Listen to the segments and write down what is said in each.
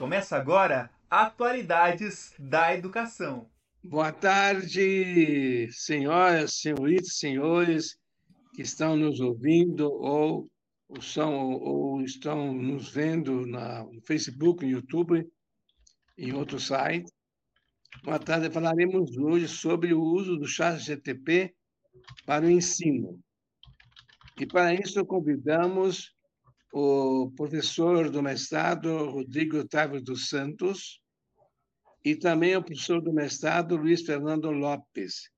Começa agora Atualidades da Educação. Boa tarde, senhoras, senhoritas, senhores que estão nos ouvindo ou, são, ou estão nos vendo na, no Facebook, no YouTube em outros sites. Boa tarde, falaremos hoje sobre o uso do chat GTP para o ensino. E para isso convidamos o professor do mestrado Rodrigo Otávio dos Santos e também o professor do mestrado Luiz Fernando Lopes,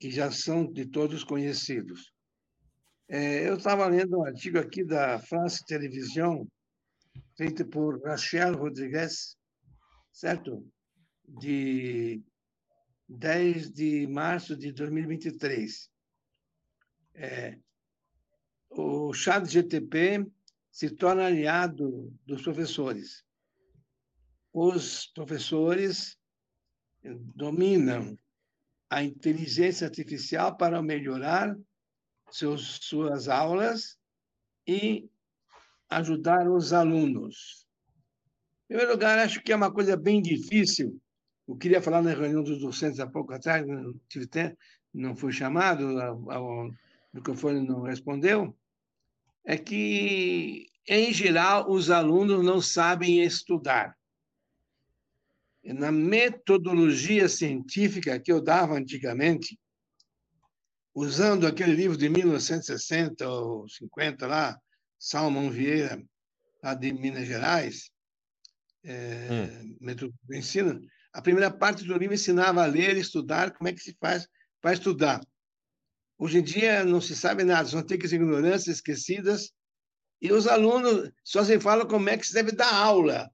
que já são de todos conhecidos. É, eu estava lendo um artigo aqui da France Television, feito por Rachel Rodrigues, certo? De 10 de março de 2023. É, o chat GTP se torna aliado dos professores. Os professores dominam a inteligência artificial para melhorar seus, suas aulas e ajudar os alunos. Em primeiro lugar, acho que é uma coisa bem difícil. Eu queria falar na reunião dos docentes há pouco atrás, não tive tempo, não fui chamado, o microfone não respondeu é que, em geral, os alunos não sabem estudar. Na metodologia científica que eu dava antigamente, usando aquele livro de 1960 ou 50 lá, Salmão Vieira, lá de Minas Gerais, é, hum. do ensino, a primeira parte do livro ensinava a ler e estudar, como é que se faz para estudar. Hoje em dia não se sabe nada, são antigas ignorâncias esquecidas, e os alunos só se falam como é que se deve dar aula,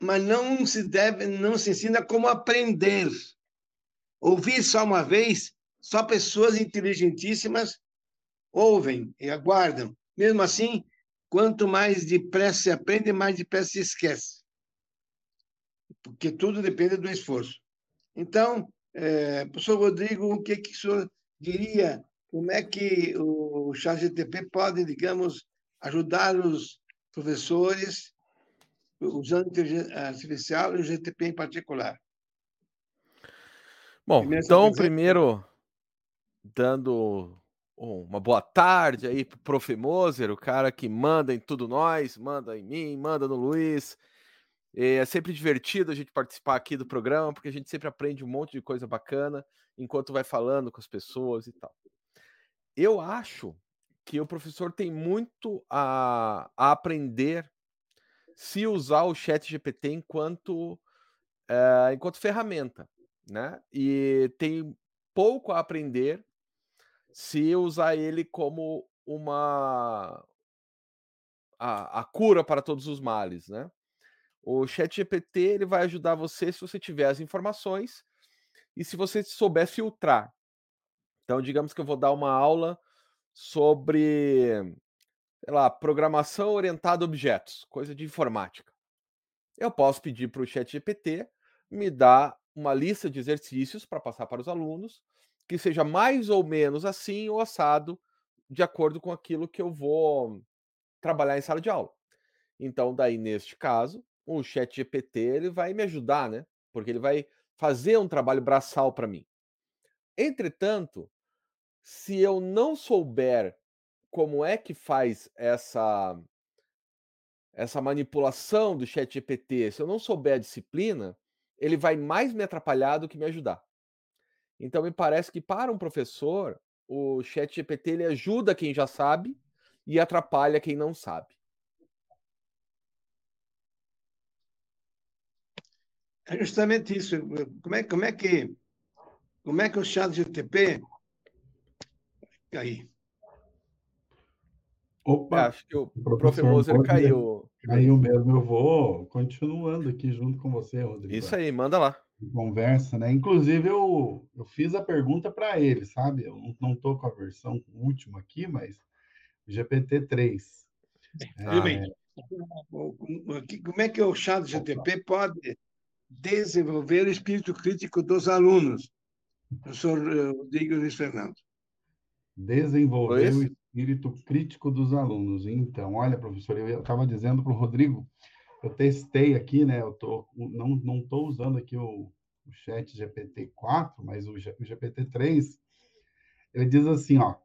mas não se deve, não se ensina como aprender. Ouvir só uma vez, só pessoas inteligentíssimas ouvem e aguardam. Mesmo assim, quanto mais depressa se aprende, mais depressa se esquece. Porque tudo depende do esforço. Então, é, professor Rodrigo, o que, que o senhor diria como é que o ChatGTP pode, digamos, ajudar os professores usando inteligência artificial e o GTP em particular. Bom, primeiro, então, primeiro, dando uma boa tarde aí para o Prof. Moser, o cara que manda em tudo nós, manda em mim, manda no Luiz. É sempre divertido a gente participar aqui do programa, porque a gente sempre aprende um monte de coisa bacana enquanto vai falando com as pessoas e tal. Eu acho que o professor tem muito a, a aprender se usar o chat GPT enquanto, é, enquanto ferramenta, né? E tem pouco a aprender se usar ele como uma a, a cura para todos os males, né? O chat GPT ele vai ajudar você se você tiver as informações e se você souber filtrar. Então, digamos que eu vou dar uma aula sobre, sei lá, programação orientada a objetos, coisa de informática. Eu posso pedir para o Chat GPT me dar uma lista de exercícios para passar para os alunos, que seja mais ou menos assim ou assado, de acordo com aquilo que eu vou trabalhar em sala de aula. Então, daí, neste caso, o Chat GPT ele vai me ajudar, né? Porque ele vai fazer um trabalho braçal para mim. Entretanto, se eu não souber como é que faz essa essa manipulação do chat GPT, se eu não souber a disciplina, ele vai mais me atrapalhar do que me ajudar. Então me parece que para um professor, o chat GPT ele ajuda quem já sabe e atrapalha quem não sabe. É justamente isso. Como é, como é que como é que o chat GTP aí? Opa, acho que o professor Moser caiu. Caiu mesmo. Eu vou continuando aqui junto com você, Rodrigo. Isso aí, manda lá. Conversa, né? Inclusive, eu, eu fiz a pergunta para ele, sabe? Eu não estou com a versão última aqui, mas GPT-3. É... Como é que o chat GTP pode desenvolver o espírito crítico dos alunos, professor eh, Rodrigo Luiz Fernando. Desenvolver o espírito crítico dos alunos. Então, olha, professor, eu estava dizendo para o Rodrigo eu testei aqui, né? Eu tô, não não estou usando aqui o, o Chat GPT 4, mas o, o GPT 3. Ele diz assim, ó,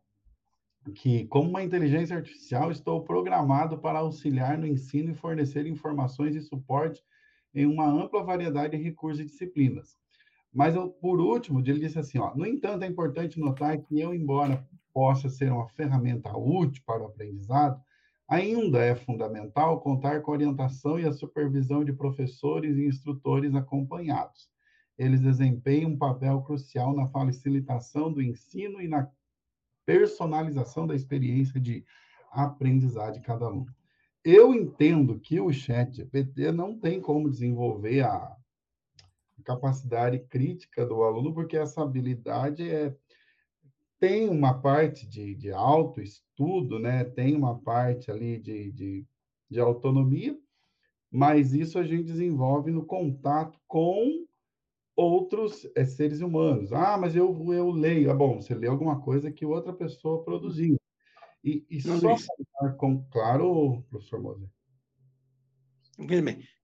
que como uma inteligência artificial estou programado para auxiliar no ensino e fornecer informações e suporte em uma ampla variedade de recursos e disciplinas. Mas, por último, ele disse assim, ó, no entanto, é importante notar que eu, embora possa ser uma ferramenta útil para o aprendizado, ainda é fundamental contar com a orientação e a supervisão de professores e instrutores acompanhados. Eles desempenham um papel crucial na facilitação do ensino e na personalização da experiência de aprendizagem de cada aluno. Eu entendo que o chat GPT não tem como desenvolver a capacidade crítica do aluno, porque essa habilidade é, tem uma parte de, de autoestudo, né? tem uma parte ali de, de, de autonomia, mas isso a gente desenvolve no contato com outros é, seres humanos. Ah, mas eu, eu leio. Ah, bom, você lê alguma coisa que outra pessoa produziu. E, e só com, claro, professor Moser.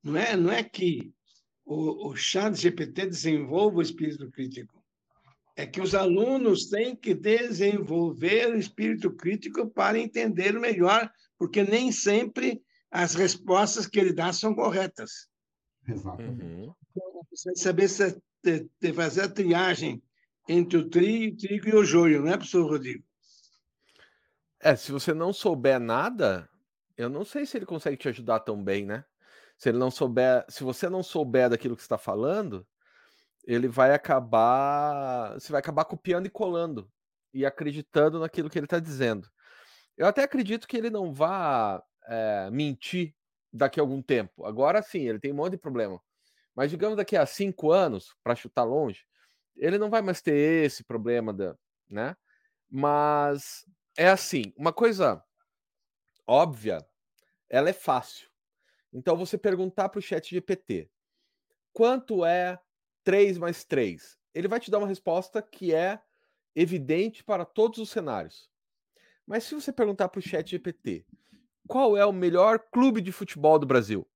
Não é, não é que o, o chat GPT desenvolva o espírito crítico. É que os alunos têm que desenvolver o espírito crítico para entender melhor, porque nem sempre as respostas que ele dá são corretas. Exatamente. Uhum. Você saber se, de, de fazer a triagem entre o trigo, trigo e o joio, não é, professor Rodrigo? É, se você não souber nada, eu não sei se ele consegue te ajudar tão bem, né? Se ele não souber, se você não souber daquilo que está falando, ele vai acabar, você vai acabar copiando e colando e acreditando naquilo que ele está dizendo. Eu até acredito que ele não vá é, mentir daqui a algum tempo. Agora sim, ele tem um monte de problema. Mas digamos daqui a cinco anos, para chutar longe, ele não vai mais ter esse problema, da, né? Mas é assim, uma coisa óbvia, ela é fácil. Então, você perguntar para o chat GPT quanto é 3 mais 3? Ele vai te dar uma resposta que é evidente para todos os cenários. Mas se você perguntar para o chat GPT qual é o melhor clube de futebol do Brasil?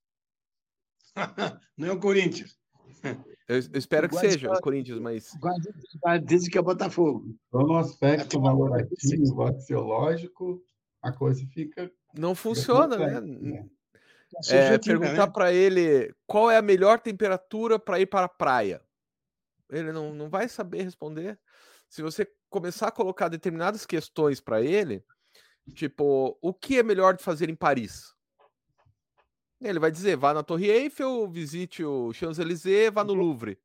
Não é o Corinthians. Eu, eu espero que seja o Corinthians, mas. Dizem que é o Botafogo. Então, no aspecto valorativo, axiológico, a coisa fica. Não funciona, né? né? é, perguntar né? para ele qual é a melhor temperatura para ir para a praia. Ele não, não vai saber responder. Se você começar a colocar determinadas questões para ele, tipo, o que é melhor de fazer em Paris? Ele vai dizer, vá na Torre Eiffel, visite o Champs-Élysées, vá no Louvre.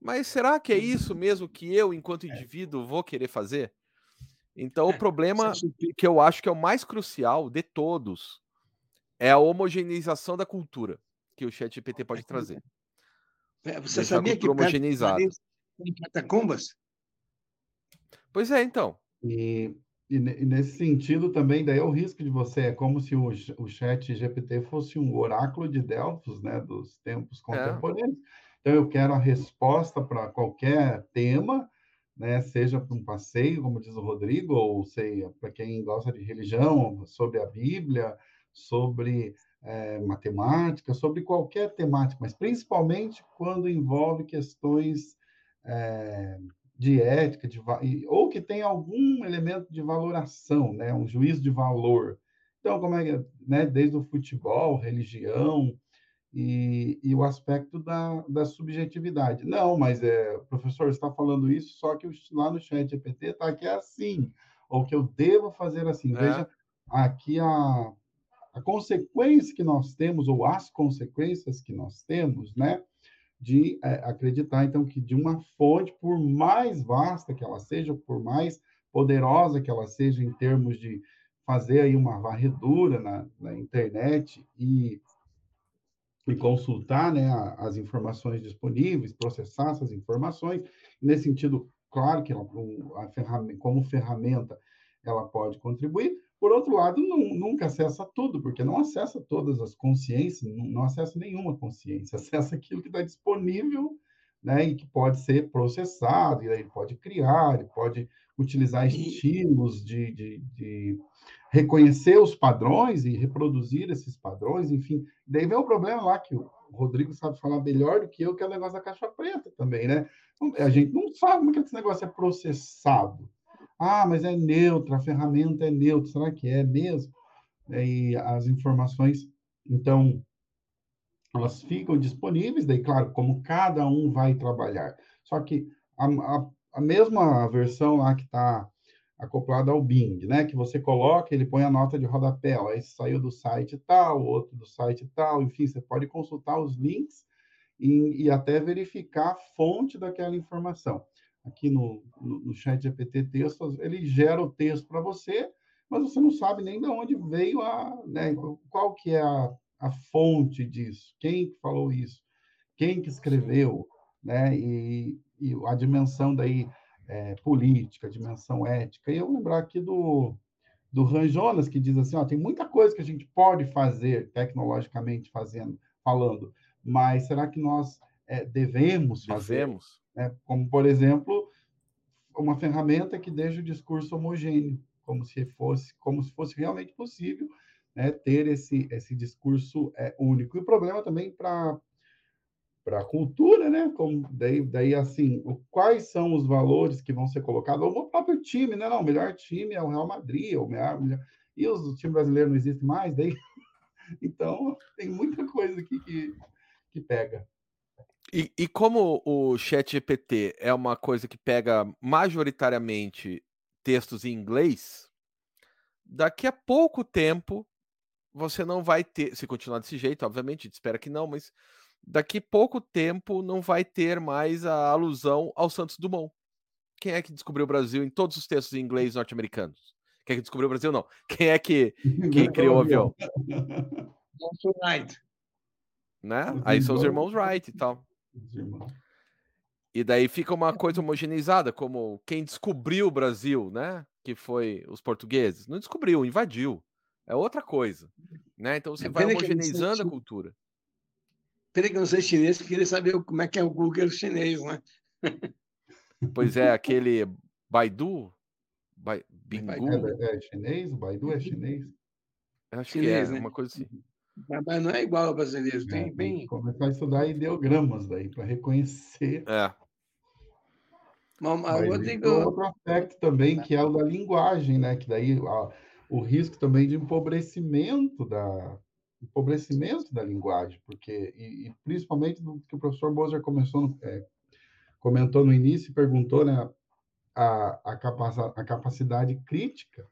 Mas será que é isso mesmo que eu, enquanto é. indivíduo, vou querer fazer? Então, o é, problema que eu acho que é o mais crucial de todos é a homogeneização da cultura que o chat GPT pode trazer. É, você Deixar sabia que homogeneizada. tem catacumbas? Pois é, então. E, e, nesse sentido também, daí é o risco de você, é como se o, o chat GPT fosse um oráculo de Delfos, né, dos tempos é. contemporâneos. É. Então, eu quero a resposta para qualquer tema, né, seja para um passeio, como diz o Rodrigo, ou seja, para quem gosta de religião, sobre a Bíblia, sobre é, matemática, sobre qualquer temática, mas principalmente quando envolve questões é, de ética, de, ou que tem algum elemento de valoração, né, um juízo de valor. Então, como é que, né, desde o futebol, religião e, e o aspecto da, da subjetividade. Não, mas é, professor, está falando isso, só que lá no chat GPT está que é assim, ou que eu devo fazer assim. É. Veja, aqui a a consequência que nós temos, ou as consequências que nós temos, né, de é, acreditar, então, que de uma fonte, por mais vasta que ela seja, por mais poderosa que ela seja em termos de fazer aí uma varredura na, na internet e, e consultar né, as informações disponíveis, processar essas informações, nesse sentido, claro que ela, a ferramenta, como ferramenta ela pode contribuir, por outro lado, não, nunca acessa tudo, porque não acessa todas as consciências, não, não acessa nenhuma consciência, acessa aquilo que está disponível né, e que pode ser processado, e aí ele pode criar, ele pode utilizar estilos de, de, de reconhecer os padrões e reproduzir esses padrões, enfim. Daí vem o problema lá que o Rodrigo sabe falar melhor do que eu, que é o negócio da caixa preta também, né? A gente não sabe como é que esse negócio é processado. Ah, mas é neutro, a ferramenta é neutra, será que é mesmo? E as informações, então, elas ficam disponíveis, daí, claro, como cada um vai trabalhar. Só que a, a, a mesma versão lá que está acoplada ao Bing, né? Que você coloca, ele põe a nota de rodapé, ó, esse saiu do site tal, outro do site tal, enfim, você pode consultar os links e, e até verificar a fonte daquela informação. Aqui no, no, no chat GPT texto, ele gera o texto para você, mas você não sabe nem de onde veio a, né, qual que é a, a fonte disso, quem falou isso, quem que escreveu, né? E, e a dimensão daí é, política, a dimensão ética. E eu lembrar aqui do, do Han Jonas, que diz assim, ó, tem muita coisa que a gente pode fazer tecnologicamente fazendo, falando, mas será que nós é, devemos fazer? Devemos. Né? Como, por exemplo, uma ferramenta que deixa o discurso homogêneo, como se fosse, como se fosse realmente possível né, ter esse, esse discurso é, único. E o problema também para para a cultura, né? Como daí, daí assim, o, quais são os valores que vão ser colocados? O próprio time, né? Não, o melhor time é o Real Madrid, o melhor, melhor... e os, o time brasileiro não existe mais, daí então tem muita coisa aqui que, que pega. E, e como o Chat GPT é uma coisa que pega majoritariamente textos em inglês, daqui a pouco tempo você não vai ter, se continuar desse jeito, obviamente, a gente espera que não, mas daqui pouco tempo não vai ter mais a alusão ao Santos Dumont. Quem é que descobriu o Brasil em todos os textos em inglês norte-americanos? Quem é que descobriu o Brasil? Não. Quem é que quem criou o avião? Wright. Né? Aí são os irmãos Wright e tal. E daí fica uma coisa homogeneizada, como quem descobriu o Brasil, né? Que foi os portugueses. Não descobriu, invadiu. É outra coisa. Né? Então você é, vai homogeneizando a cultura. Peraí que eu não sei chinês, queria saber como é que é o Google chinês, né? Pois é, aquele Baidu, Bai, Bingu. É, é, chinês? O Baidu é chinês? Eu acho chinês, que é, né? uma coisa assim. Mas não é igual ao brasileiro, tem é, bem... Começar a estudar ideogramas daí, para reconhecer. É. Mas, mas outro... outro aspecto também, que é o da linguagem, né? Que daí ó, o risco também de empobrecimento da, empobrecimento da linguagem, porque, e, e principalmente do que o professor Moser começou no, é, comentou no início e perguntou, né, a, a, a capacidade crítica.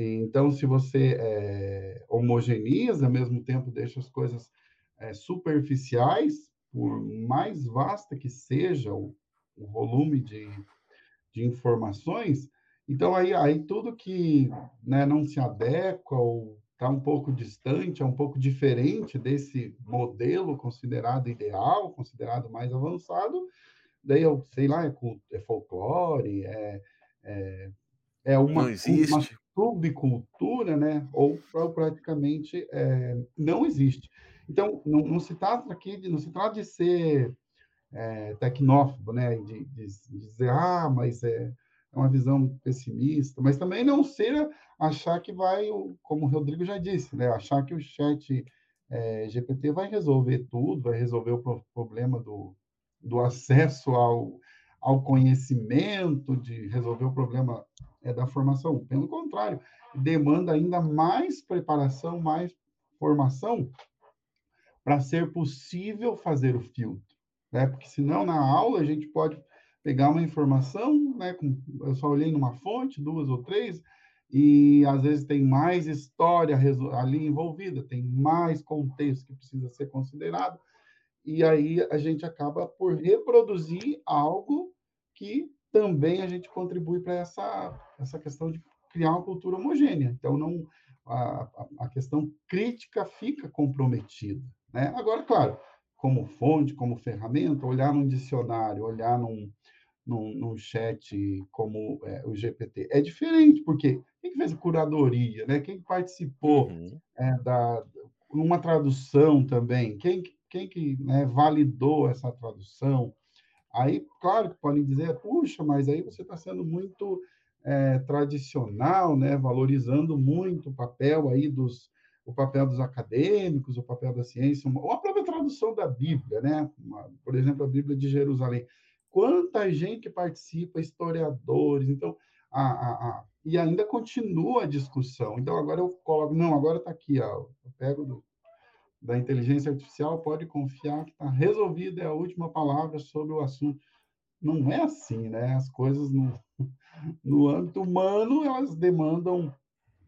Então, se você é, homogeneiza, ao mesmo tempo deixa as coisas é, superficiais, por mais vasta que seja o, o volume de, de informações, então aí, aí tudo que né, não se adequa ou está um pouco distante, é um pouco diferente desse modelo considerado ideal, considerado mais avançado, daí eu sei lá, é, é folclore, é, é, é uma, uma, subcultura, né? Ou, ou praticamente é, não existe. Então, não, não, se trata aqui de, não se trata de ser é, tecnófobo, né? De, de, de dizer, ah, mas é, é uma visão pessimista, mas também não ser achar que vai, como o Rodrigo já disse, né, achar que o chat é, GPT vai resolver tudo, vai resolver o problema do, do acesso ao, ao conhecimento, de resolver o problema é, da formação. Pelo contrário, demanda ainda mais preparação, mais formação para ser possível fazer o filtro, né? Porque senão na aula a gente pode pegar uma informação, né? Com, eu só olhei numa fonte, duas ou três, e às vezes tem mais história ali envolvida, tem mais contexto que precisa ser considerado, e aí a gente acaba por reproduzir algo que também a gente contribui para essa, essa questão de criar uma cultura homogênea. Então, não a, a questão crítica fica comprometida. Né? Agora, claro, como fonte, como ferramenta, olhar num dicionário, olhar num, num, num chat como é, o GPT. É diferente, porque quem fez a curadoria, né? quem participou uhum. é, da uma tradução também, quem, quem que né, validou essa tradução. Aí, claro que podem dizer, puxa, mas aí você está sendo muito é, tradicional, né, valorizando muito o papel aí dos o papel dos acadêmicos, o papel da ciência, ou a própria tradução da Bíblia, né? Por exemplo, a Bíblia de Jerusalém. Quanta gente participa, historiadores, então a, a, a, e ainda continua a discussão. Então agora eu coloco, não, agora está aqui, ó, eu pego do, da inteligência artificial, pode confiar que está resolvida, é a última palavra sobre o assunto. Não é assim, né? As coisas no, no âmbito humano, elas demandam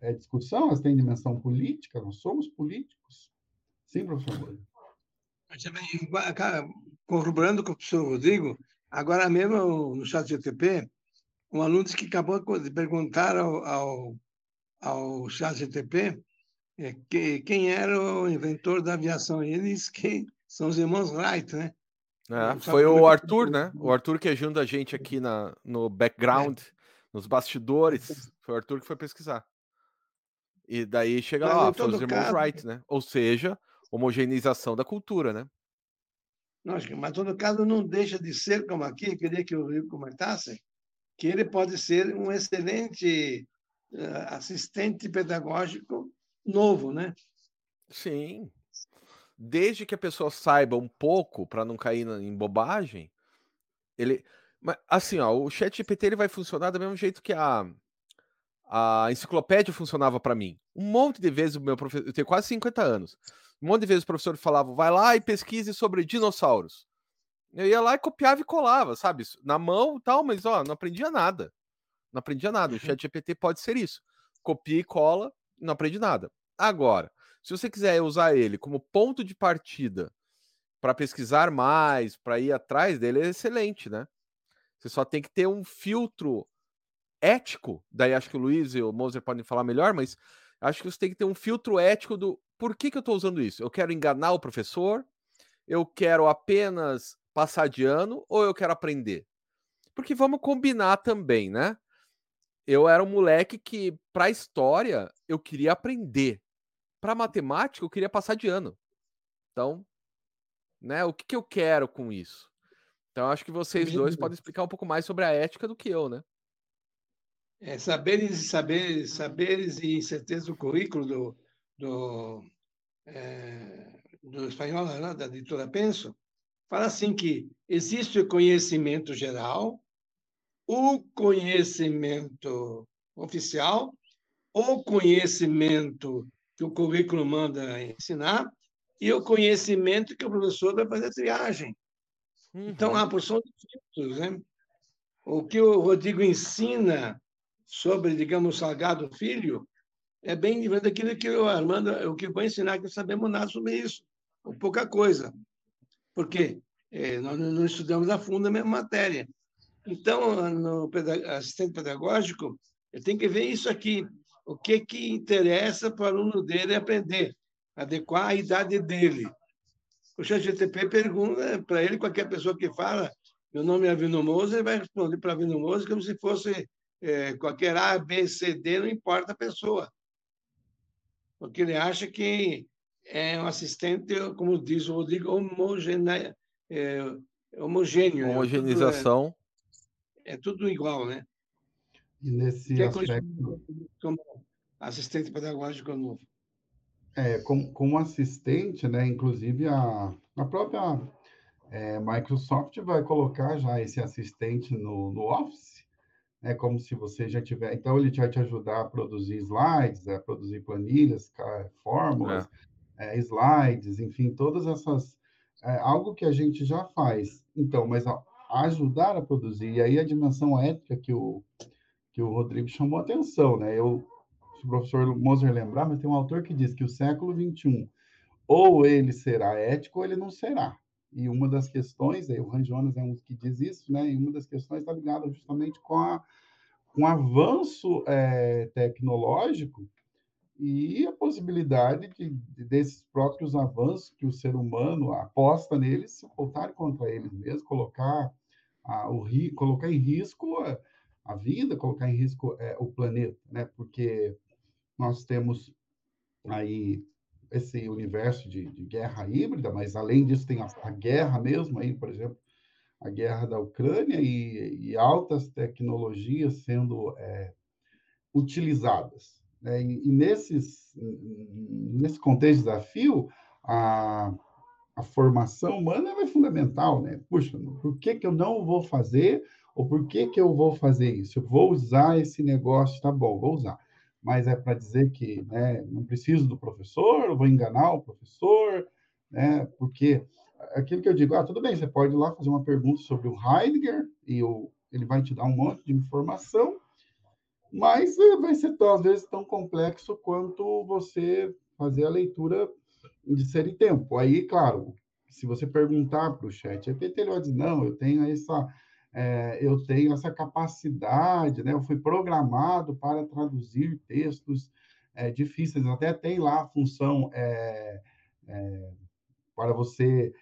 é, discussão, elas têm dimensão política, nós somos políticos. Sim, professor Corroborando com o professor Rodrigo, agora mesmo no chat GTP, um aluno que acabou de perguntar ao, ao, ao chat GTP é, que, quem era o inventor da aviação. E ele disse que são os irmãos Wright, né? É, foi o Arthur, né? O Arthur que ajuda a gente aqui na, no background, é. nos bastidores. Foi o Arthur que foi pesquisar. E daí chega mas lá, foi os irmãos caso... Wright, né? Ou seja, homogeneização da cultura, né? Lógico, mas todo caso não deixa de ser, como aqui, queria que o Rio comentasse, que ele pode ser um excelente uh, assistente pedagógico novo, né? Sim. Desde que a pessoa saiba um pouco, para não cair em bobagem, ele. Mas, assim, ó, o chat GPT ele vai funcionar do mesmo jeito que a, a enciclopédia funcionava para mim. Um monte de vezes o meu professor, eu tenho quase 50 anos. Um monte de vezes o professor falava, vai lá e pesquise sobre dinossauros. Eu ia lá e copiava e colava, sabe? Na mão e tal, mas ó, não aprendia nada. Não aprendia nada. O chat GPT pode ser isso. Copia e cola, não aprende nada. Agora, se você quiser usar ele como ponto de partida para pesquisar mais, para ir atrás dele, é excelente, né? Você só tem que ter um filtro ético, daí acho que o Luiz e o Moser podem falar melhor, mas acho que você tem que ter um filtro ético do por que, que eu estou usando isso? Eu quero enganar o professor? Eu quero apenas passar de ano ou eu quero aprender? Porque vamos combinar também, né? Eu era um moleque que, para história, eu queria aprender. Para matemática, eu queria passar de ano. Então, né? O que, que eu quero com isso? Então, acho que vocês dois podem explicar um pouco mais sobre a ética do que eu, né? É, saberes e saberes, saberes e incerteza do currículo do, do, é, do espanhol, né, da editora Penso, fala assim que existe o conhecimento geral, o conhecimento oficial, o conhecimento que o currículo manda ensinar e o conhecimento que o professor vai fazer triagem. Uhum. Então, há porção de tipos, né? O que o Rodrigo ensina sobre, digamos, Salgado Filho, é bem diferente daquilo que o Armando, o que vou ensinar, que sabemos nada sobre isso, ou pouca coisa. Por quê? É, nós não estudamos a fundo a mesma matéria. Então, no assistente pedagógico, eu tenho que ver isso aqui. O que, que interessa para o aluno dele aprender, adequar a idade dele. O ChatGTP pergunta para ele, qualquer pessoa que fala, meu nome é Avino Moser, ele vai responder para Avino Moser como se fosse é, qualquer A, B, C, D, não importa a pessoa. Porque ele acha que é um assistente, como diz o Rodrigo, homogene, é, homogêneo. Né? Homogeneização. É, é, tudo igual, né? E nesse que aspecto... Como assistente pedagógico novo. É, como, como assistente, né? Inclusive a, a própria é, Microsoft vai colocar já esse assistente no, no Office, é como se você já tiver. Então, ele vai te ajudar a produzir slides, a produzir planilhas, fórmulas, é. É, slides, enfim, todas essas. É, algo que a gente já faz. Então, mas a, ajudar a produzir. E aí a dimensão ética que o, que o Rodrigo chamou a atenção, né? Eu, se o professor Moser lembrar, mas tem um autor que diz que o século XXI ou ele será ético ou ele não será. E uma das questões, aí o Ran Jonas é um que diz isso, né? E uma das questões está ligada justamente com, a, com o avanço é, tecnológico e a possibilidade de, de, desses próprios avanços que o ser humano aposta neles se voltar contra eles mesmos, colocar, a, o, colocar em risco a, a vida, colocar em risco é, o planeta, né? Porque nós temos aí esse universo de, de, guerra híbrida, mas além disso tem a, a, guerra mesmo aí, por exemplo, a guerra da Ucrânia e, e altas tecnologias sendo é, utilizadas. Né? E, e, nesses, nesse contexto de desafio, a, a formação humana é fundamental. Né? Puxa, por que, que eu não vou fazer ou por que, que eu vou fazer isso? Eu vou usar esse negócio, tá bom, vou usar. Mas é para dizer que né, não preciso do professor, vou enganar o professor, né, porque aquilo que eu digo, ah, tudo bem, você pode ir lá fazer uma pergunta sobre o Heidegger e o, ele vai te dar um monte de informação, mas eh, vai ser às vezes tão complexo quanto você fazer a leitura de ser e tempo. Aí, claro, se você perguntar para o chat GPT, ele vai dizer, não, eu tenho essa é, eu tenho essa capacidade, né? Eu fui programado para traduzir textos é, difíceis. Até tem lá a função é, para você,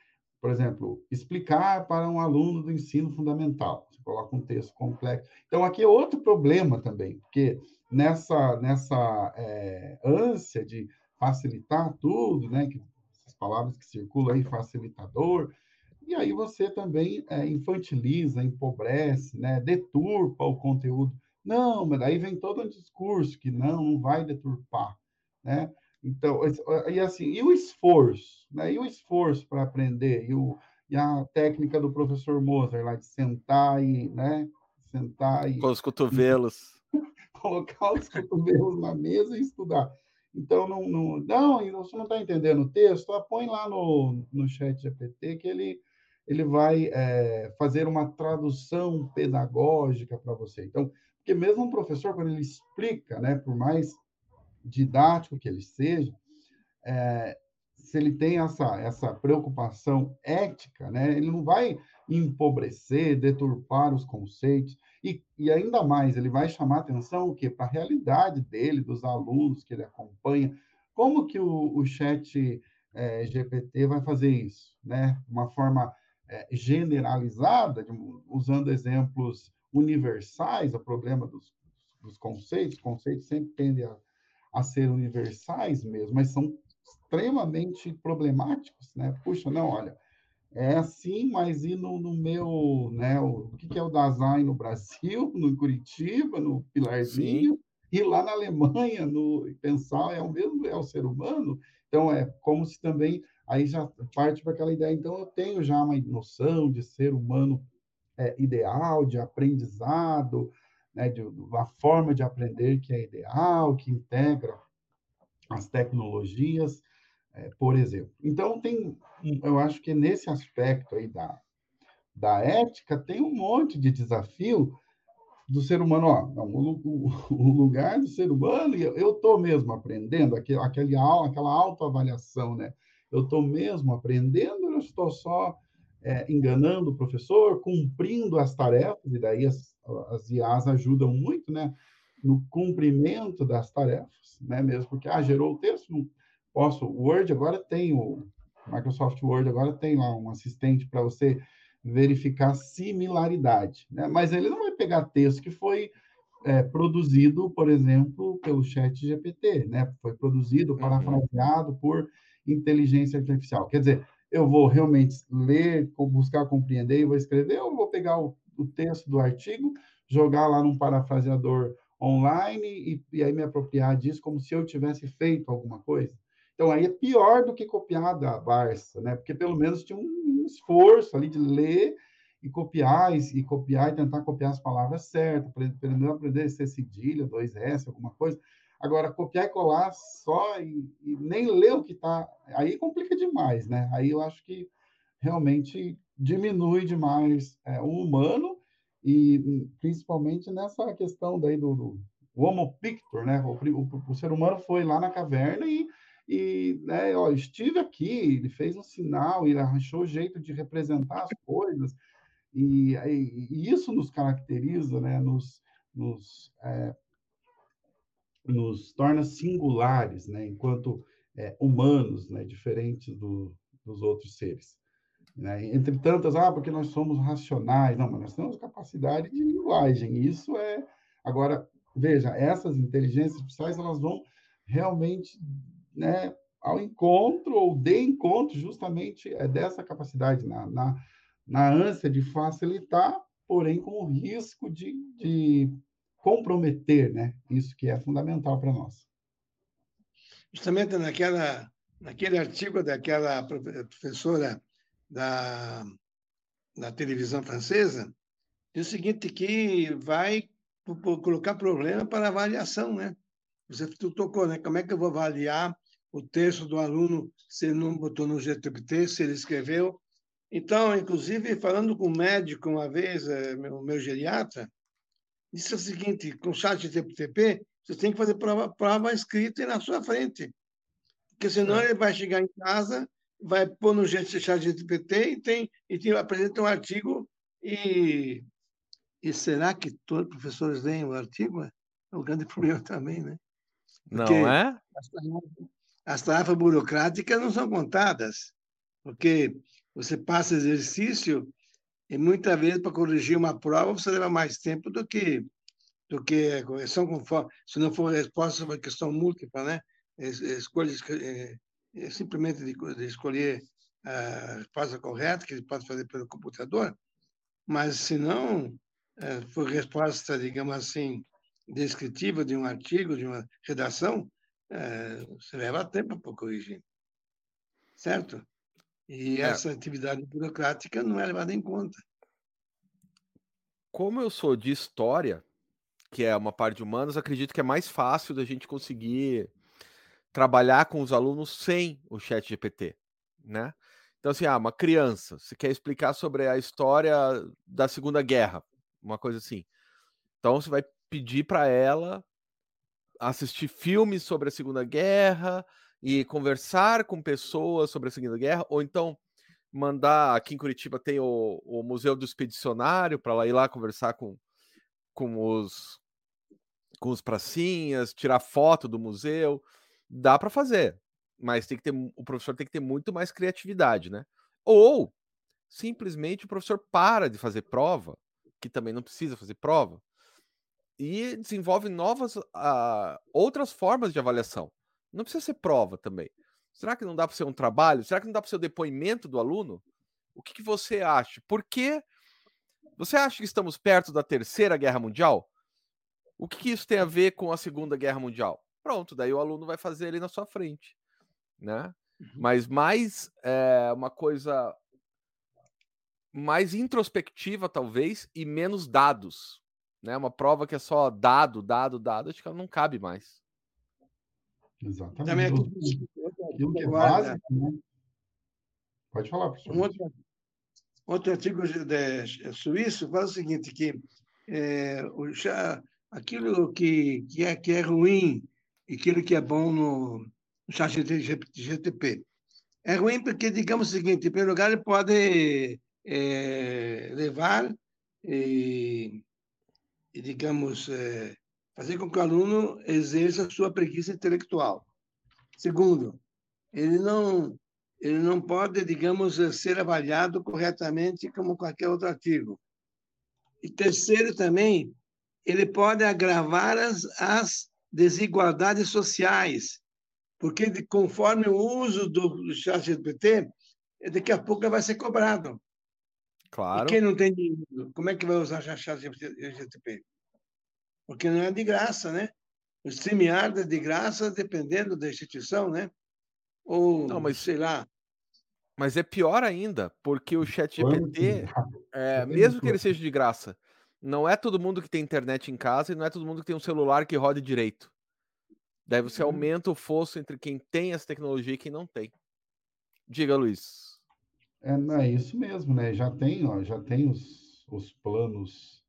por exemplo, explicar para um aluno do ensino fundamental. Você coloca um texto complexo. Então, aqui é outro problema também, porque nessa, nessa ânsia de facilitar tudo, né? Que, essas palavras que circulam aí, facilitador, e aí você também é, infantiliza, empobrece, né? deturpa o conteúdo. Não, mas daí vem todo um discurso que não, não vai deturpar, né? Então, e assim, e o esforço, né? E o esforço para aprender, e, o, e a técnica do professor Mozart lá de sentar e, né? Sentar e... Com os cotovelos. colocar os cotovelos na mesa e estudar. Então, não, não, não você não está entendendo o texto, põe lá no, no chat GPT que ele ele vai é, fazer uma tradução pedagógica para você. Então, porque mesmo um professor, quando ele explica, né, por mais didático que ele seja, é, se ele tem essa, essa preocupação ética, né, ele não vai empobrecer, deturpar os conceitos, e, e ainda mais, ele vai chamar atenção o? Para a realidade dele, dos alunos que ele acompanha. Como que o, o chat é, GPT vai fazer isso? Né? Uma forma é, generalizada, usando exemplos universais, o problema dos, dos conceitos, conceitos sempre tendem a, a ser universais mesmo, mas são extremamente problemáticos, né? Puxa, não, olha, é assim, mas e no, no meu, né? O, o que, que é o Dasein no Brasil, no Curitiba, no Pilarzinho, Sim. e lá na Alemanha, no pensar é o mesmo, é o ser humano. Então é como se também aí já parte para aquela ideia. Então, eu tenho já uma noção de ser humano é, ideal, de aprendizado, né, de uma forma de aprender que é ideal, que integra as tecnologias, é, por exemplo. Então, tem, eu acho que nesse aspecto aí da, da ética, tem um monte de desafio do ser humano, ó, o, o, o lugar do ser humano, eu estou mesmo aprendendo, aquele, aquele, aquela autoavaliação, né? Eu estou mesmo aprendendo, eu estou só é, enganando o professor, cumprindo as tarefas, e daí as, as IAs ajudam muito, né? No cumprimento das tarefas, né? Mesmo porque, ah, gerou o texto, não posso, o Word agora tem o Microsoft Word agora tem lá um assistente para você verificar similaridade, né? Mas ele não vai pegar texto que foi é, produzido, por exemplo, pelo Chat GPT, né? Foi produzido, uhum. parafraseado por inteligência artificial. Quer dizer, eu vou realmente ler, buscar compreender e vou escrever, ou vou pegar o, o texto do artigo, jogar lá num parafraseador online e, e, aí me apropriar disso como se eu tivesse feito alguma coisa. Então, aí é pior do que copiar da Barça, né? Porque pelo menos tinha um, esforço ali de ler e copiar, e, e, copiar e tentar copiar as palavras certas, pelo menos aprender ser cedilha, dois S, alguma coisa. Agora, copiar e colar só e, e nem ler o que está. Aí complica demais, né? Aí eu acho que realmente diminui demais é, o humano e principalmente nessa questão daí do, do Homo pictor, né? O, o, o, ser humano foi lá na caverna e, e né, ó, estive aqui, ele fez um sinal, ele achou o jeito de representar as coisas e, e, e isso nos caracteriza, né? Nos, nos é, nos torna singulares, né, enquanto é, humanos, né, diferentes do, dos outros seres. Né? Entre tantas, ah, porque nós somos racionais, não, mas nós temos capacidade de linguagem. Isso é agora veja essas inteligências artificiais elas vão realmente, né, ao encontro ou de encontro justamente é dessa capacidade na, na na ânsia de facilitar, porém com o risco de, de comprometer, né? Isso que é fundamental para nós. Justamente naquela, naquele artigo daquela professora da, da televisão francesa, diz o seguinte, que vai colocar problema para avaliação, né? Você tocou, né? Como é que eu vou avaliar o texto do aluno se ele não botou no GTPT, se ele escreveu? Então, inclusive, falando com um médico uma vez, eh, o meu geriatra, disse o seguinte, com o chat GTP, você tem que fazer prova, prova escrita na sua frente. Porque senão é. ele vai chegar em casa, vai pôr no chat GPT e, tem, e tem, apresenta um artigo e... E será que todos os professores leem o artigo? É um grande problema também, né? Porque não é? As tarefas, as tarefas burocráticas não são contadas, porque você passa exercício e muitas vezes para corrigir uma prova você leva mais tempo do que do que a correção conforme se não for resposta sobre questão múltipla, né? Escolha é, é simplesmente de, de, escolher a resposta correta que ele pode fazer pelo computador, mas se não é, for resposta, digamos assim, descritiva de um artigo, de uma redação, é, você leva tempo para corrigir. Certo? E é. essa atividade burocrática não é levada em conta. Como eu sou de história, que é uma parte de humanos, acredito que é mais fácil da gente conseguir trabalhar com os alunos sem o chat GPT, né? Então, assim, ah, uma criança, você quer explicar sobre a história da Segunda Guerra, uma coisa assim. Então, você vai pedir para ela assistir filmes sobre a Segunda Guerra e conversar com pessoas sobre a Segunda Guerra, ou então mandar aqui em Curitiba tem o, o Museu do Expedicionário para ela ir lá conversar com, com os com os pracinhas, tirar foto do museu, dá para fazer, mas tem que ter o professor tem que ter muito mais criatividade, né? Ou simplesmente o professor para de fazer prova, que também não precisa fazer prova, e desenvolve novas uh, outras formas de avaliação. Não precisa ser prova também. Será que não dá para ser um trabalho? Será que não dá para ser o depoimento do aluno? O que, que você acha? Por que você acha que estamos perto da terceira guerra mundial? O que, que isso tem a ver com a segunda guerra mundial? Pronto, daí o aluno vai fazer ali na sua frente, né? Uhum. Mas mais é, uma coisa mais introspectiva talvez e menos dados, né? Uma prova que é só dado, dado, dado, acho que ela não cabe mais. Exatamente. Também aquilo que é básico, né? Pode falar, professor. Um outro, outro artigo de, suíço fala o seguinte, que é, o, já, aquilo que, que, é, que é ruim e aquilo que é bom no, no chat GTP. É ruim porque, digamos o seguinte, em primeiro lugar, ele pode é, levar e e, digamos, é, fazer com que o aluno exerça a sua preguiça intelectual. Segundo, ele não, ele não pode, digamos, ser avaliado corretamente como qualquer outro artigo. E terceiro, também, ele pode agravar as, as desigualdades sociais, porque conforme o uso do chat GPT, daqui a pouco vai ser cobrado. Claro. E quem não tem dinheiro, como é que vai usar chat GTP? Porque não é de graça, né? O StreamYard é de graça, dependendo da instituição, né? Ou, não, mas, sei lá. Mas é pior ainda, porque o chat GPT, é, mesmo que ele seja de graça, não é todo mundo que tem internet em casa e não é todo mundo que tem um celular que rode direito. Daí você uhum. aumenta o fosso entre quem tem essa tecnologia e quem não tem. Diga, Luiz. É, não é isso mesmo, né? Já tem, ó, já tem os, os planos,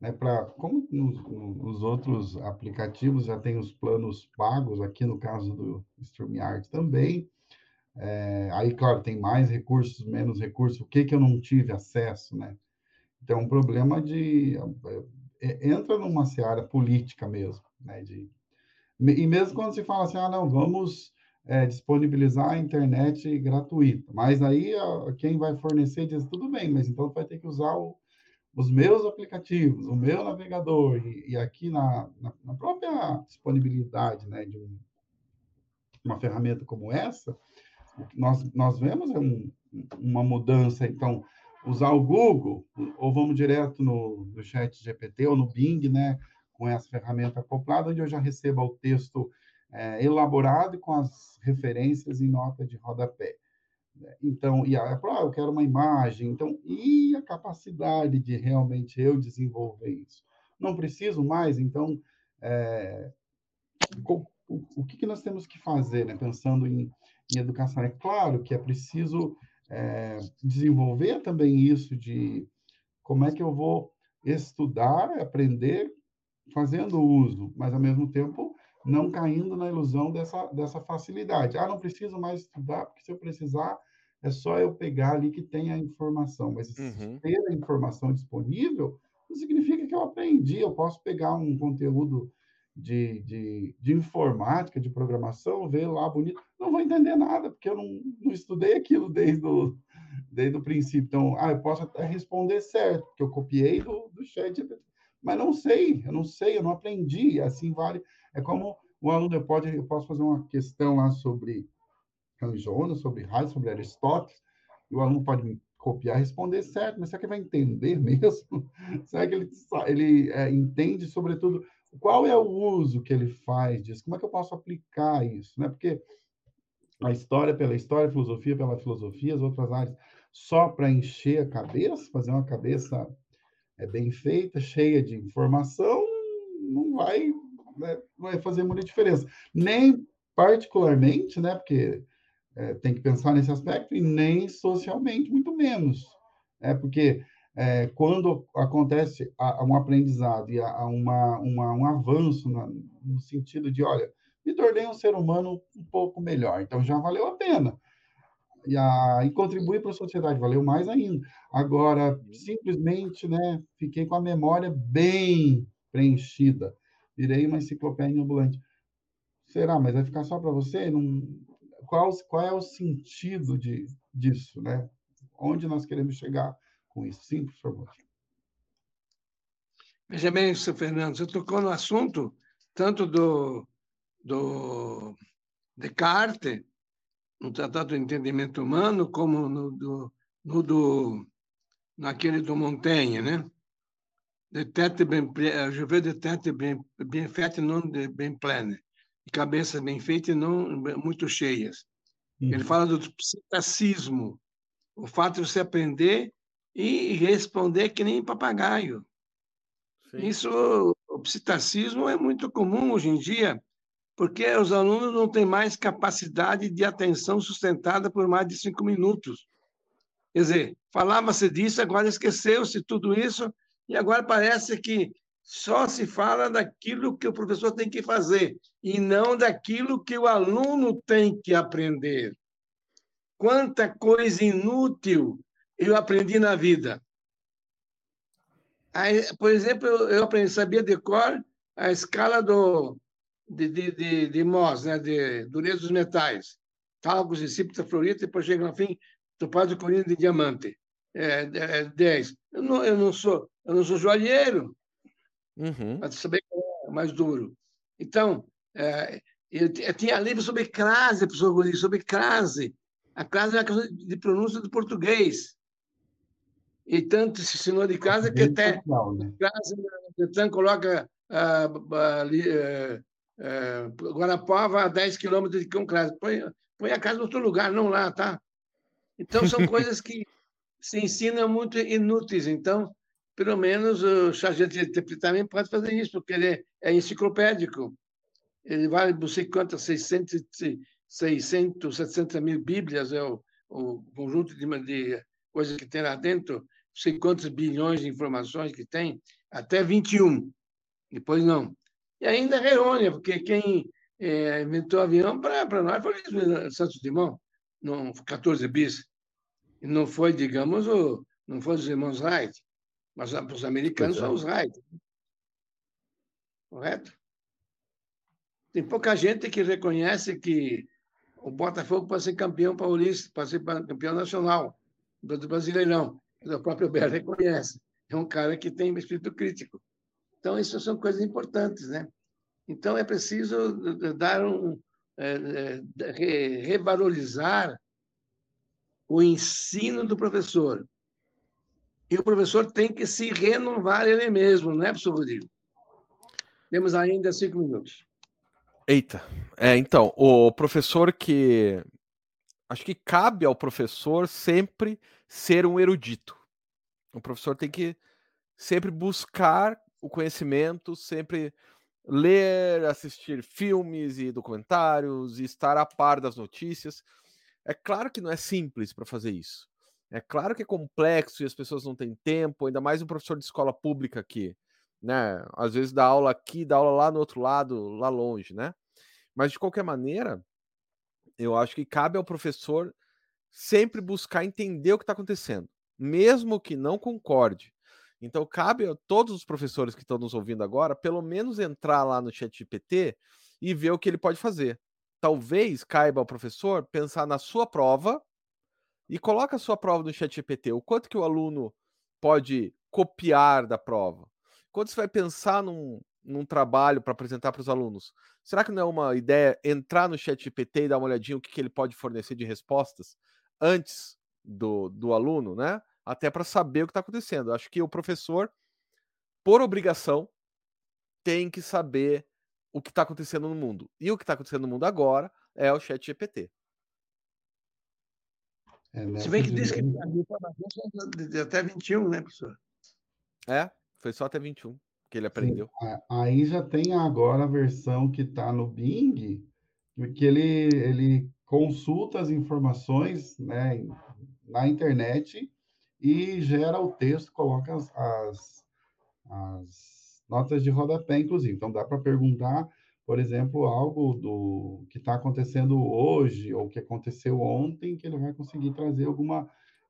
né? Para como nos, nos, outros aplicativos já tem os planos pagos, aqui no caso do StreamYard também. É, aí, claro, tem mais recursos, menos recursos. O que que eu não tive acesso, né? Então, é um problema de é, é, entra numa seara política mesmo, né? De, e mesmo quando se fala assim, ah, não, vamos é, disponibilizar a internet gratuita. Mas aí a, quem vai fornecer diz, tudo bem, mas então vai ter que usar o, os meus aplicativos, o meu navegador, e, e aqui na, na, na, própria disponibilidade né, de um, uma ferramenta como essa, nós, nós vemos um, uma mudança, então, usar o Google, ou vamos direto no, no chat GPT ou no Bing, né, com essa ferramenta acoplada, onde eu já recebo o texto é, elaborado com as referências em nota de rodapé. Então, e a, ah, eu quero uma imagem, então, e a capacidade de realmente eu desenvolver isso? Não preciso mais, então, é, o, o, que, que nós temos que fazer, né, pensando em, em educação? É claro que é preciso é, desenvolver também isso de como é que eu vou estudar, aprender fazendo uso, mas ao mesmo tempo não caindo na ilusão dessa, dessa facilidade. Ah, não preciso mais estudar, porque se eu precisar, é só eu pegar ali que tem a informação. Mas uhum. ter a informação disponível não significa que eu aprendi. Eu posso pegar um conteúdo de, de, de informática, de programação, ver lá bonito. Não vou entender nada, porque eu não, não estudei aquilo desde o, desde o princípio. Então, ah, eu posso até responder certo, porque eu copiei do, do chat, mas não sei, eu não sei, eu não aprendi. Assim vale. É como o aluno eu pode, eu posso fazer uma questão lá sobre Jonas, sobre Hayek, sobre Aristóteles, e o aluno pode copiar e responder certo, mas será que ele vai entender mesmo? será que ele, ele é, entende, sobretudo, qual é o uso que ele faz disso? Como é que eu posso aplicar isso? Né? Porque a história pela história, a filosofia pela filosofia, as outras áreas, só para encher a cabeça, fazer uma cabeça é, bem feita, cheia de informação, não vai, né, vai fazer muita diferença. Nem particularmente, né, porque é, tem que pensar nesse aspecto, e nem socialmente, muito menos. É porque é, quando acontece a, a um aprendizado e a, a uma, uma, um avanço na, no sentido de, olha, me tornei um ser humano um pouco melhor, então já valeu a pena. E, a, e contribuir para a sociedade valeu mais ainda. Agora, simplesmente, né, fiquei com a memória bem preenchida, virei uma enciclopédia ambulante. Será? Mas vai ficar só para você? Não, qual, qual é o sentido de, disso, né? Onde nós queremos chegar com isso? Sim, por favor. Veja bem, Sr. Fernando, você tocou no assunto tanto do, do Descartes, no Tratado do Entendimento Humano, como no do, no do naquele do Montaigne, né? De tête bien, je veux de tête bien, bien faite, non de bien pleine cabeças bem feitas e não muito cheias. Uhum. Ele fala do psittacismo, o fato de você aprender e responder que nem papagaio. Sim. Isso, o psittacismo é muito comum hoje em dia, porque os alunos não têm mais capacidade de atenção sustentada por mais de cinco minutos. Quer dizer, falava-se disso, agora esqueceu-se tudo isso, e agora parece que só se fala daquilo que o professor tem que fazer e não daquilo que o aluno tem que aprender. Quanta coisa inútil eu aprendi na vida. Aí, por exemplo, eu aprendi, sabia de cor a escala do, de, de, de, de Mohs, né, de dureza dos metais. Talcos, incípita, florita, depois chega no fim, topázio, corina de diamante. É, é, 10. Eu não, eu, não sou, eu não sou joalheiro, uhum. para saber qual é mais duro. Então, é, eu, eu, tinha livro sobre crase, professor Guri, sobre crase. A crase é uma questão de pronúncia do português. E tanto se ensinou de casa que até legal, né? crase, Detran coloca ah, ali, ah, ah, Guarapava a 10 quilômetros de Cão Crase. Põe, põe a casa em outro lugar, não lá, tá? Então, são coisas que se ensinam muito inúteis. Então, pelo menos o ChatGPT também pode fazer isso, porque ele é, enciclopédico. Ele vale não sei quantas, 600, 600 700 mil bíblias, é o, o conjunto de, de coisas que tem lá dentro, não sei quantos bilhões de informações que tem, até 21. Depois não. E ainda é errônea, porque quem é, inventou o avião para nós foi o Santos Dumont, não, 14 bis. Não foi, digamos, o, não foi os irmãos Wright. Mas para os americanos é. são os Raiders. Correto? Tem pouca gente que reconhece que o Botafogo pode ser campeão paulista, pode ser campeão nacional do Brasileirão. O próprio Belo reconhece. É um cara que tem espírito crítico. Então, isso são coisas importantes, né? Então, é preciso dar um... É, é, revalorizar o ensino do professor E o professor tem que se renovar ele mesmo, não é, professor Rodrigo? Temos ainda cinco minutos. Eita. É, então, o professor que. Acho que cabe ao professor sempre ser um erudito. O professor tem que sempre buscar o conhecimento, sempre ler, assistir filmes e documentários e estar a par das notícias. É claro que não é simples para fazer isso. É claro que é complexo e as pessoas não têm tempo, ainda mais um professor de escola pública que, né, às vezes dá aula aqui, dá aula lá no outro lado, lá longe, né? Mas de qualquer maneira, eu acho que cabe ao professor sempre buscar entender o que está acontecendo, mesmo que não concorde. Então, cabe a todos os professores que estão nos ouvindo agora, pelo menos entrar lá no chat GPT e ver o que ele pode fazer. Talvez caiba ao professor pensar na sua prova e coloca a sua prova no chat GPT. O quanto que o aluno pode copiar da prova? Quando você vai pensar num, num trabalho para apresentar para os alunos, será que não é uma ideia entrar no chat GPT e dar uma olhadinha o que, que ele pode fornecer de respostas antes do, do aluno, né? até para saber o que está acontecendo. Acho que o professor, por obrigação, tem que saber o que está acontecendo no mundo. E o que está acontecendo no mundo agora é o chat GPT. É, Se bem que diz que a até 21, né, professor? É, foi só até 21 que ele aprendeu. Sim, aí já tem agora a versão que está no Bing, que ele, ele consulta as informações né, na internet e gera o texto, coloca as, as, as notas de rodapé, inclusive. Então, dá para perguntar, por exemplo, algo do que está acontecendo hoje ou que aconteceu ontem, que ele vai conseguir trazer alguma.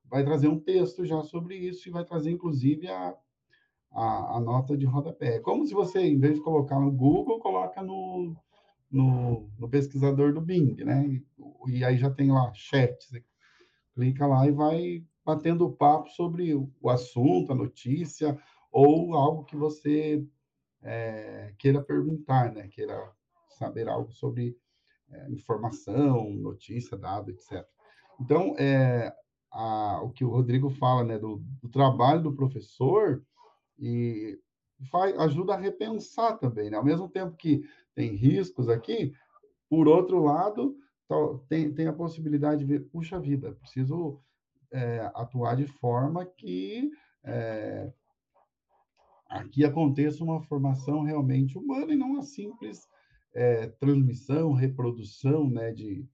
Vai trazer um texto já sobre isso e vai trazer, inclusive, a, a, a nota de rodapé. É como se você, em vez de colocar no Google, coloca no, no, no pesquisador do Bing, né? E, e aí já tem lá chat. Você clica lá e vai batendo papo sobre o assunto, a notícia, ou algo que você é, queira perguntar, né? Queira saber algo sobre é, informação, notícia, dado, etc. Então, é, a, o que o Rodrigo fala, né, do, do trabalho do professor e faz, ajuda a repensar também, né? Ao mesmo tempo que tem riscos aqui, por outro lado, tem, tem a possibilidade de ver, puxa vida, preciso é, atuar de forma que é, aqui aconteça uma formação realmente humana e não uma simples é, transmissão, reprodução né, de,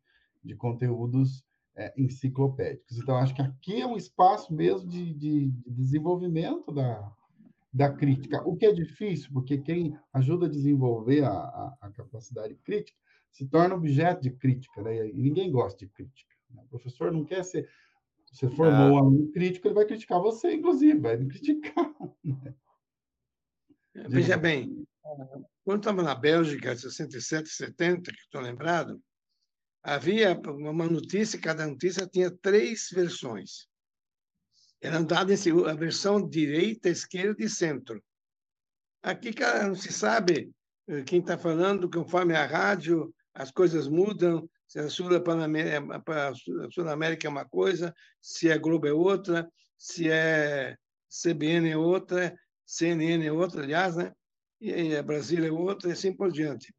de conteúdos é, enciclopédicos. Então, acho que aqui é um espaço mesmo de, de, de desenvolvimento da, da crítica, o que é difícil, porque quem ajuda a desenvolver a, a, a capacidade crítica se torna objeto de crítica, né? e ninguém gosta de crítica. Né? O professor não quer ser você formou um aluno crítico, ele vai criticar você, inclusive, vai me criticar. Né? Veja bem, quando estava na Bélgica, 67, 70, que estou lembrado, havia uma notícia, cada notícia tinha três versões. Eram dadas a versão direita, esquerda e centro. Aqui não se sabe eh, quem está falando, conforme a rádio, as coisas mudam, se a Sul-América é uma coisa, se a Globo é outra, se é CBN é outra, CNN é outra, aliás, né? E a Brasília é outra, e assim por diante.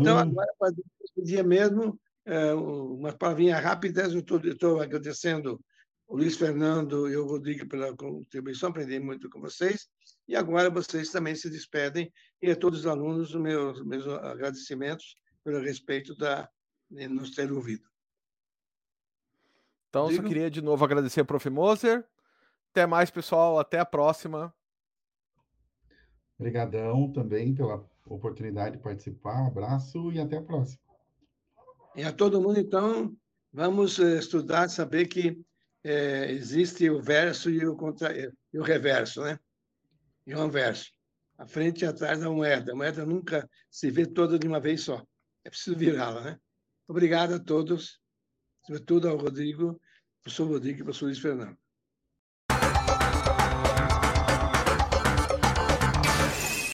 Então, agora, para esse dia mesmo, é, umas palavrinhas rápidas, eu estou agradecendo o Luiz Fernando e o Rodrigo pela contribuição, aprendi muito com vocês, e agora vocês também se despedem, e a todos os alunos, meus, meus agradecimentos pelo respeito da, nos ter ouvido. Então, Digo... só queria de novo agradecer ao Prof. Moser. Até mais, pessoal. Até a próxima. Obrigadão também pela oportunidade de participar. Abraço e até a próxima. E a todo mundo, então, vamos eh, estudar, saber que é, existe o verso e o, contra... e o reverso, né? E o anverso. A frente e atrás da moeda. A moeda nunca se vê toda de uma vez só. É preciso virá-la, né? Obrigado a todos, sobretudo ao Rodrigo, professor Rodrigo e professor Luiz Fernando.